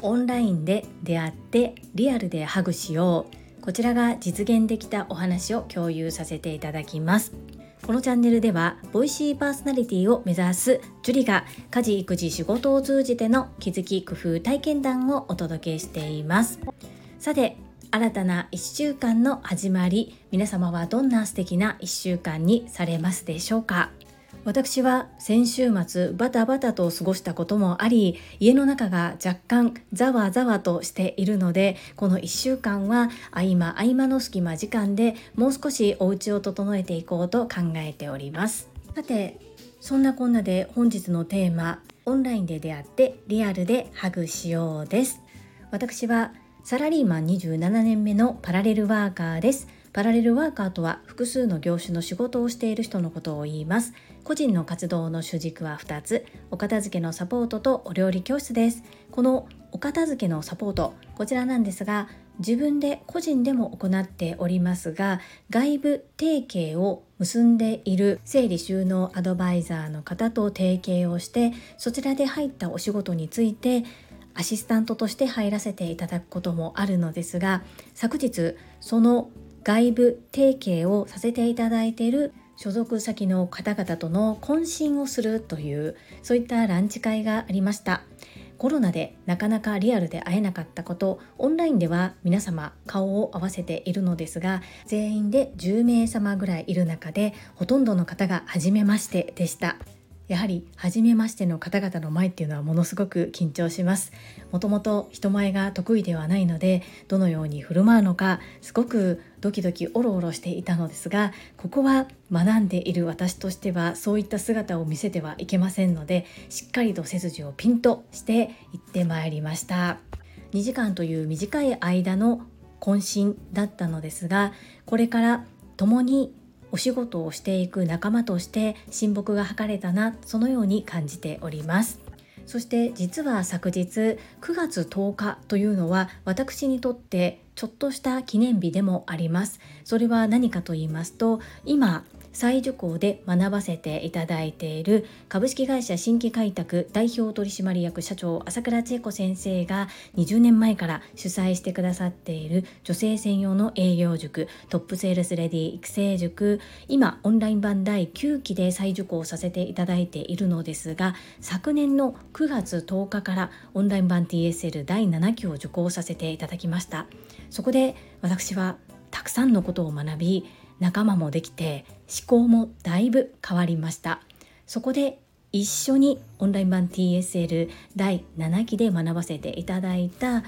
オンラインで出会ってリアルでハグしよう。こちらが実現できたお話を共有させていただきます。このチャンネルではボイシーパーソナリティを目指すジュリが家事育児仕事を通じての気づき工夫体験談をお届けしています。さて新たな1週間の始まり皆様はどんな素敵な1週間にされますでしょうか？私は先週末バタバタと過ごしたこともあり家の中が若干ざわざわとしているのでこの1週間は合間合間の隙間時間でもう少しお家を整えていこうと考えております。さてそんなこんなで本日のテーマオンラインで出会ってリアルでハグしようです。私はサラリーマン27年目のパラレルワーカーです。パラレルワーカーとは複数の業種の仕事をしている人のことを言います。個人の活動の主軸は2つ。お片付けのサポートとお料理教室です。このお片付けのサポートこちらなんですが自分で個人でも行っておりますが外部提携を結んでいる整理収納アドバイザーの方と提携をしてそちらで入ったお仕事についてアシスタントとして入らせていただくこともあるのですが昨日その外部提携をさせていただいている所属先の方々との懇親をするというそういったランチ会がありました。コロナでなかなかリアルで会えなかったことオンラインでは皆様顔を合わせているのですが全員で10名様ぐらいいる中でほとんどの方が初めましてでした。やはり初めましての方々の前っていうのはものすごく緊張します。もともと人前が得意ではないのでどのように振る舞うのかすごくドキドキオロオロしていたのですがここは学んでいる私としてはそういった姿を見せてはいけませんのでしっかりと背筋をピンとして行ってまいりました。2時間という短い間の懇親だったのですがこれから共にお仕事をしていく仲間として親睦が図れたなそのように感じております。そして実は昨日9月10日というのは私にとってちょっとした記念日でもあります。それは何かと言いますと今再受講で学ばせていただいている株式会社新規開拓代表取締役社長朝倉千恵子先生が20年前から主催してくださっている女性専用の営業塾トップセールスレディ育成塾今オンライン版第9期で再受講させていただいているのですが昨年の9月10日からオンライン版 TSL 第7期を受講させていただきました。そこで私はたくさんのことを学び仲間もできて思考もだいぶ変わりました。そこで一緒にオンライン版 TSL 第7期で学ばせていただいた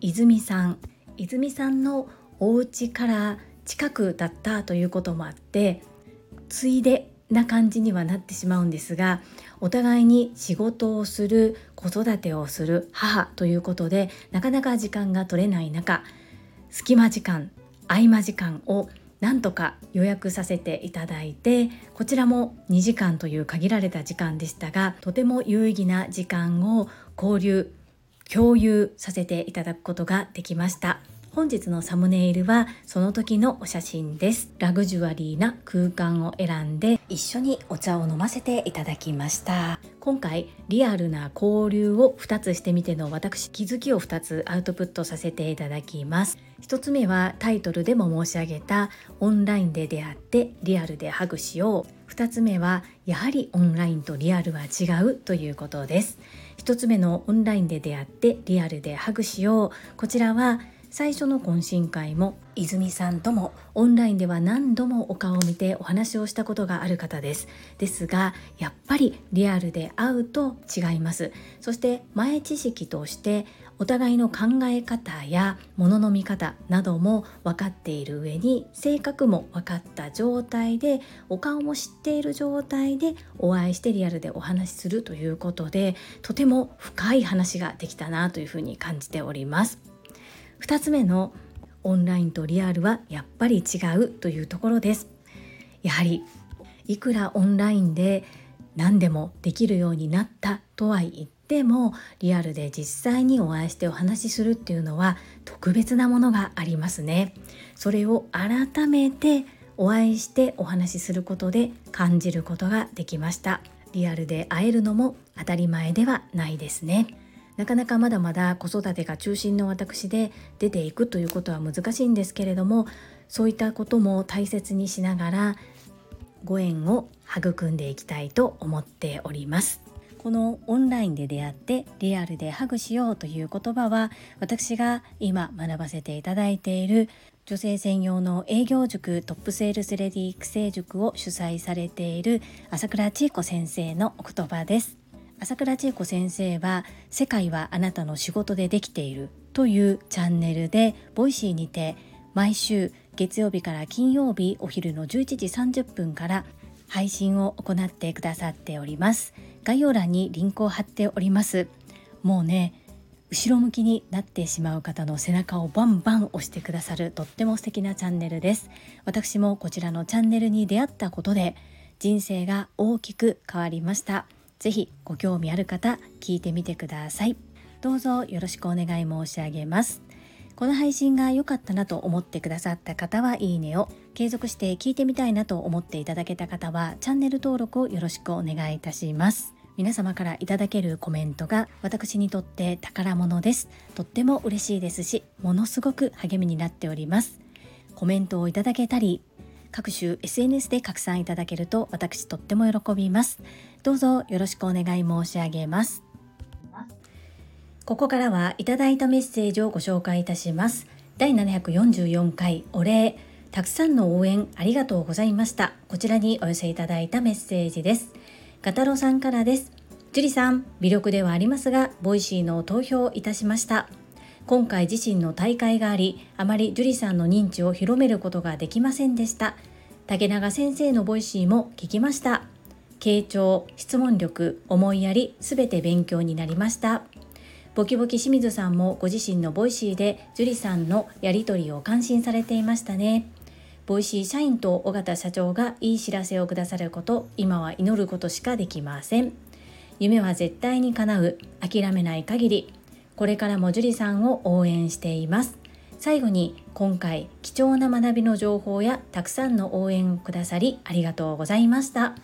泉さん。泉さんのお家から近くだったということもあってついでな感じにはなってしまうんですがお互いに仕事をする子育てをする母ということでなかなか時間が取れない中隙間時間合間時間をなんとか予約させていただいてこちらも2時間という限られた時間でしたがとても有意義な時間を交流共有させていただくことができました。本日のサムネイルはその時のお写真です。ラグジュアリーな空間を選んで一緒にお茶を飲ませていただきました。今回リアルな交流を2つしてみての私気づきを2つアウトプットさせていただきます。1つ目はタイトルでも申し上げたオンラインで出会ってリアルでハグしよう。2つ目はやはりオンラインとリアルは違うということです。1つ目のオンラインで出会ってリアルでハグしよう。こちらは最初の懇親会も泉さんともオンラインでは何度もお顔を見てお話をしたことがある方ですですがやっぱりリアルで会うと違いますそして前知識としてお互いの考え方や物の見方なども分かっている上に性格も分かった状態でお顔も知っている状態でお会いしてリアルでお話しするということでとても深い話ができたなというふうに感じております。2つ目のオンラインとリアルはやっぱり違うというところです。やはりいくらオンラインで何でもできるようになったとは言ってもリアルで実際にお会いしてお話しするっていうのは特別なものがありますね。それを改めてお会いしてお話しすることで感じることができました。リアルで会えるのも当たり前ではないですね。なかなかまだまだ子育てが中心の私で出ていくということは難しいんですけれどもそういったことも大切にしながらご縁を育んでいきたいと思っております。このオンラインで出会ってリアルでハグしようという言葉は私が今学ばせていただいている女性専用の営業塾トップセールスレディ育成塾を主催されている朝倉千恵子先生のお言葉です。朝倉千恵子先生は世界はあなたの仕事でできているというチャンネルで Voicy にて毎週月曜日から金曜日お昼の11時30分から配信を行ってくださっております。概要欄にリンクを貼っております。もうね後ろ向きになってしまう方の背中をバンバン押してくださるとっても素敵なチャンネルです。私もこちらのチャンネルに出会ったことで人生が大きく変わりました。ぜひご興味ある方聞いてみてください。どうぞよろしくお願い申し上げます。この配信が良かったなと思ってくださった方はいいねを。継続して聞いてみたいなと思っていただけた方はチャンネル登録をよろしくお願いいたします。皆様からいただけるコメントが私にとって宝物です。とっても嬉しいですしものすごく励みになっております。コメントをいただけたり各種 SNS で拡散いただけると私とっても喜びます。どうぞよろしくお願い申し上げますここからはいただいたメッセージをご紹介いたします第744回お礼たくさんの応援ありがとうございましたこちらにお寄せいただいたメッセージですガタロさんからです。樹里さん、微力ではありますが、 Voicy の投票いたしました。今回自身の大会があり、あまり樹里さんの認知を広めることができませんでした。竹永先生の Voicy も聞きました。傾聴、質問力、思いやり、すべて勉強になりました。ボキボキ清水さんもご自身の Voicy で樹里さんのやりとりを感心されていましたね。 Voicy 社員と尾形社長がいい知らせをくださること今は祈ることしかできません夢は絶対に叶う諦めない限りこれからも樹里さんを応援しています最後に今回貴重な学びの情報やたくさんの応援をくださりありがとうございました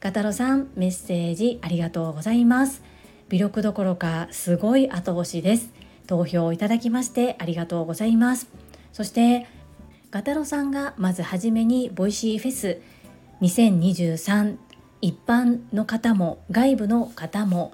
ガタロさんメッセージありがとうございます。微力どころかすごい後押しです。投票いただきましてありがとうございます。そしてガタロさんがまずはじめに Voicy フェス。2023一般の方も外部の方も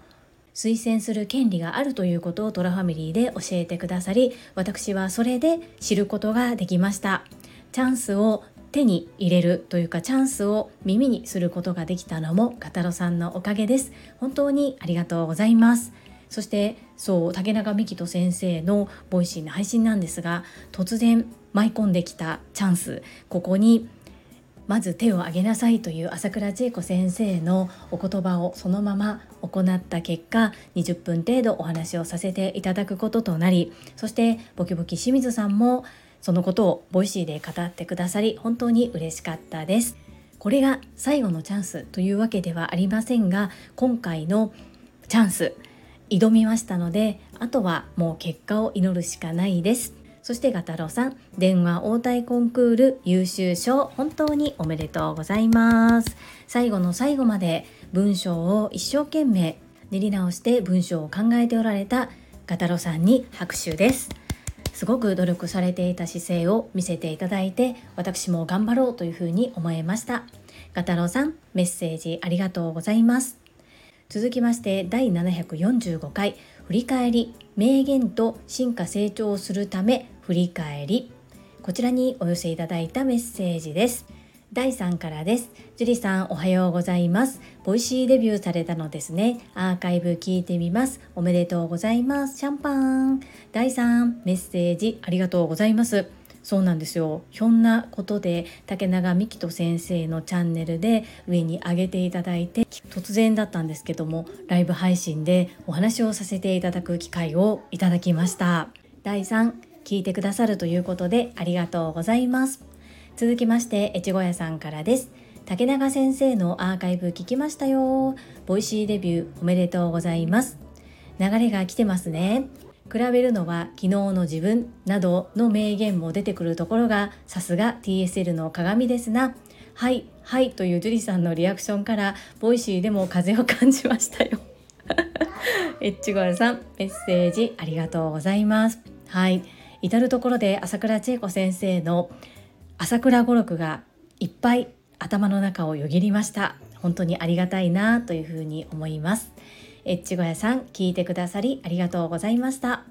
推薦する権利があるということをトラファミリーで教えてくださり私はそれで知ることができました。チャンスを手に入れるというかチャンスを耳にすることができたのもガタロさんのおかげです。本当にありがとうございます。そしてそう竹永美希人先生の Voicy の配信なんですが突然舞い込んできたチャンス。ここにまず手を挙げなさいという朝倉千恵子先生のお言葉をそのまま行った結果20分程度お話をさせていただくこととなりそしてボキボキ清水さんもそのことを Voicy で語ってくださり本当に嬉しかったです。これが最後のチャンスというわけではありませんが今回のチャンス挑みましたのであとはもう結果を祈るしかないです。そしてガタロさん電話応対コンクール優秀賞本当におめでとうございます。最後の最後まで文章を一生懸命練り直して文章を考えておられたガタロさんに拍手です。すごく努力されていた姿勢を見せていただいて私も頑張ろうというふうに思いました。ガタロさんメッセージありがとうございます。続きまして第745回振り返り名言と進化成長するため振り返り。こちらにお寄せいただいたメッセージです。第3からです。樹里さんおはようございます。 Voicy デビューされたのですね。アーカイブ聞いてみます。おめでとうございます。シャンパン。第3メッセージありがとうございます。そうなんですよ。ひょんなことで竹永美希人先生のチャンネルで上に上げていただいて突然だったんですけどもライブ配信でお話をさせていただく機会をいただきました。第3聞いてくださるということでありがとうございます。続きまして越後屋さんからです。竹永先生のアーカイブ聞きましたよ。ボイシーデビューおめでとうございます。流れが来てますね。比べるのは昨日の自分などの名言も出てくるところがさすが TSL の鏡ですな。はいはいという樹里さんのリアクションからボイシーでも風を感じましたよ。エッチゴさんメッセージありがとうございます。はい至る所で朝倉千恵子先生の朝倉語録がいっぱい頭の中をよぎりました。本当にありがたいなというふうに思います。エッチゴヤさん聞いてくださりありがとうございました。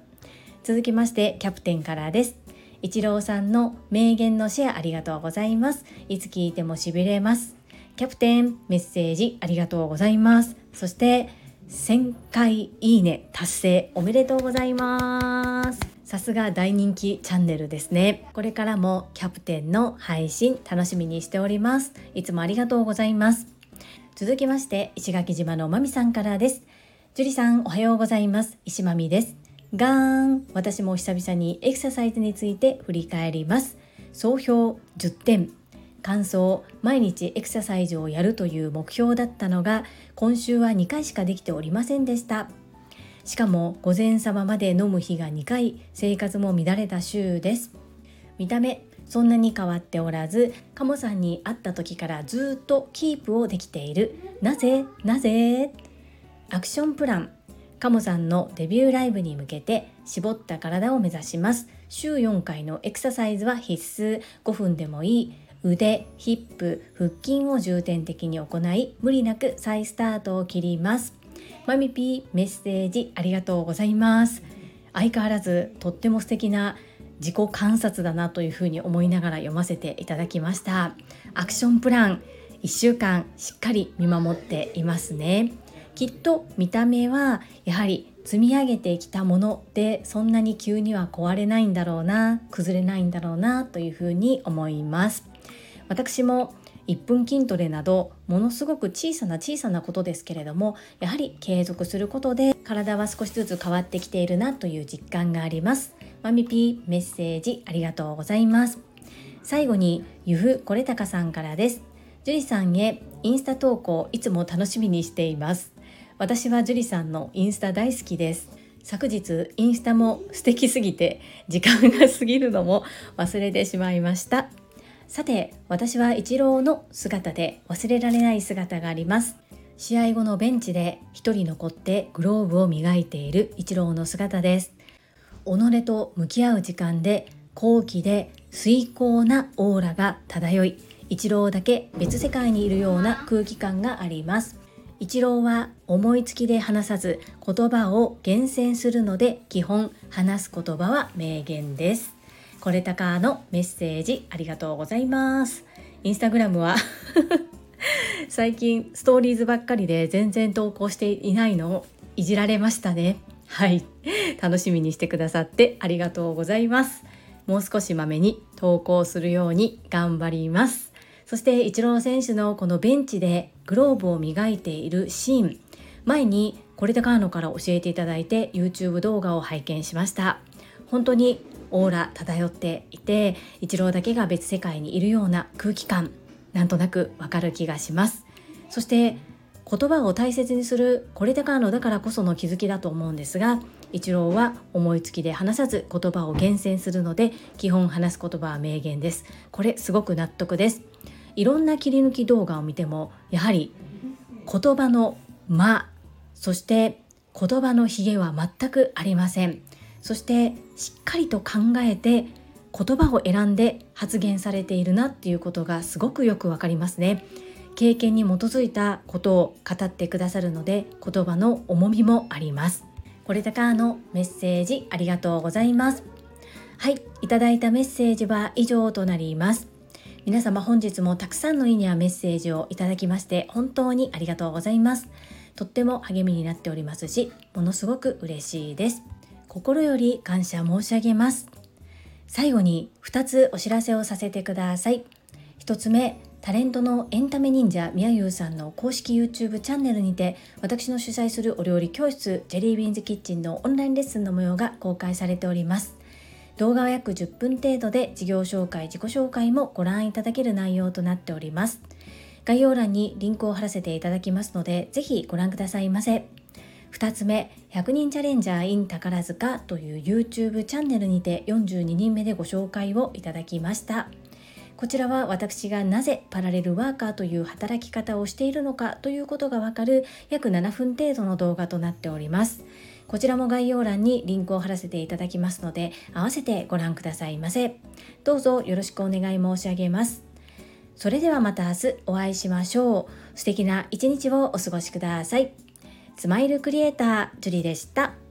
続きましてキャプテンからです。一郎さんの名言のシェアありがとうございます。いつ聞いてもしびれます。キャプテンメッセージありがとうございます。そして1000回いいね達成おめでとうございます。さすが大人気チャンネルですね。これからもキャプテンの配信楽しみにしております。いつもありがとうございます。続きまして石垣島のまみさんからです。樹里さんおはようございます。石まみです。ガーン。私も久々にエクササイズについて振り返ります。総評10点。感想。毎日エクササイズをやるという目標だったのが今週は2回しかできておりませんでした。しかも午前様まで飲む日が2回生活も乱れた週です。見た目そんなに変わっておらずカモさんに会った時からずっとキープをできている。なぜ？なぜ？アクションプラン。カモさんのデビューライブに向けて絞った体を目指します。週4回のエクササイズは必須。5分でもいい。腕、ヒップ、腹筋を重点的に行い、無理なく再スタートを切ります。マミピーメッセージありがとうございます。相変わらずとっても素敵な自己観察だなというふうに思いながら読ませていただきました。アクションプラン1週間しっかり見守っていますね。きっと見た目はやはり積み上げてきたものでそんなに急には壊れないんだろうな崩れないんだろうなというふうに思います私も1分筋トレなどものすごく小さな小さなことですけれどもやはり継続することで体は少しずつ変わってきているなという実感があります。マミピーメッセージありがとうございます。最後にゆふこれたかさんからです。樹里さんへインスタ投稿いつも楽しみにしています。私は樹里さんのインスタ大好きです。昨日インスタも素敵すぎて時間が過ぎるのも忘れてしまいました。さて私はイチローの姿で忘れられない姿があります。試合後のベンチで一人残ってグローブを磨いているイチローの姿です。己と向き合う時間で高貴で崇高なオーラが漂いイチローだけ別世界にいるような空気感があります。イチローは思いつきで話さず言葉を厳選するので基本話す言葉は名言です。これたかのメッセージありがとうございます。インスタグラムは 最近ストーリーズばっかりで全然投稿していないのをいじられましたね。はい。楽しみにしてくださってありがとうございます。もう少しまめに投稿するように頑張ります。そしてイチロー選手のこのベンチでグローブを磨いているシーン。前にこれでカーノから教えていただいて YouTube 動画を拝見しました。本当にオーラ漂っていて一郎だけが別世界にいるような空気感なんとなくわかる気がします。そして言葉を大切にするこれだからのだからこその気づきだと思うんですが一郎は思いつきで話さず言葉を厳選するので基本話す言葉は名言です。これすごく納得です。いろんな切り抜き動画を見てもやはり言葉の間そして言葉のひげは全くありません。そしてしっかりと考えて言葉を選んで発言されているなっていうことがすごくよくわかりますね。経験に基づいたことを語ってくださるので言葉の重みもあります。これだからのメッセージありがとうございます。はいいただいたメッセージは以上となります。皆様本日もたくさんのいいねやメッセージをいただきまして本当にありがとうございます。とっても励みになっておりますしものすごく嬉しいです。心より感謝申し上げます。最後に2つお知らせをさせてください。1つ目タレントのエンタメ忍者みやゆうさんの公式 YouTube チャンネルにて私の主催するお料理教室ジェリービーンズキッチンのオンラインレッスンの模様が公開されております。動画は約10分程度で事業紹介自己紹介もご覧いただける内容となっております。概要欄にリンクを貼らせていただきますのでぜひご覧くださいませ。2つ目100人チャレンジャー in 宝塚という YouTube チャンネルにて42人目でご紹介をいただきましたこちらは私がなぜパラレルワーカーという働き方をしているのかということがわかる約7分程度の動画となっております。こちらも概要欄にリンクを貼らせていただきますので、合わせてご覧くださいませ。どうぞよろしくお願い申し上げます。それではまた明日お会いしましょう。素敵な一日をお過ごしください。スマイルクリエイター、ジュリでした。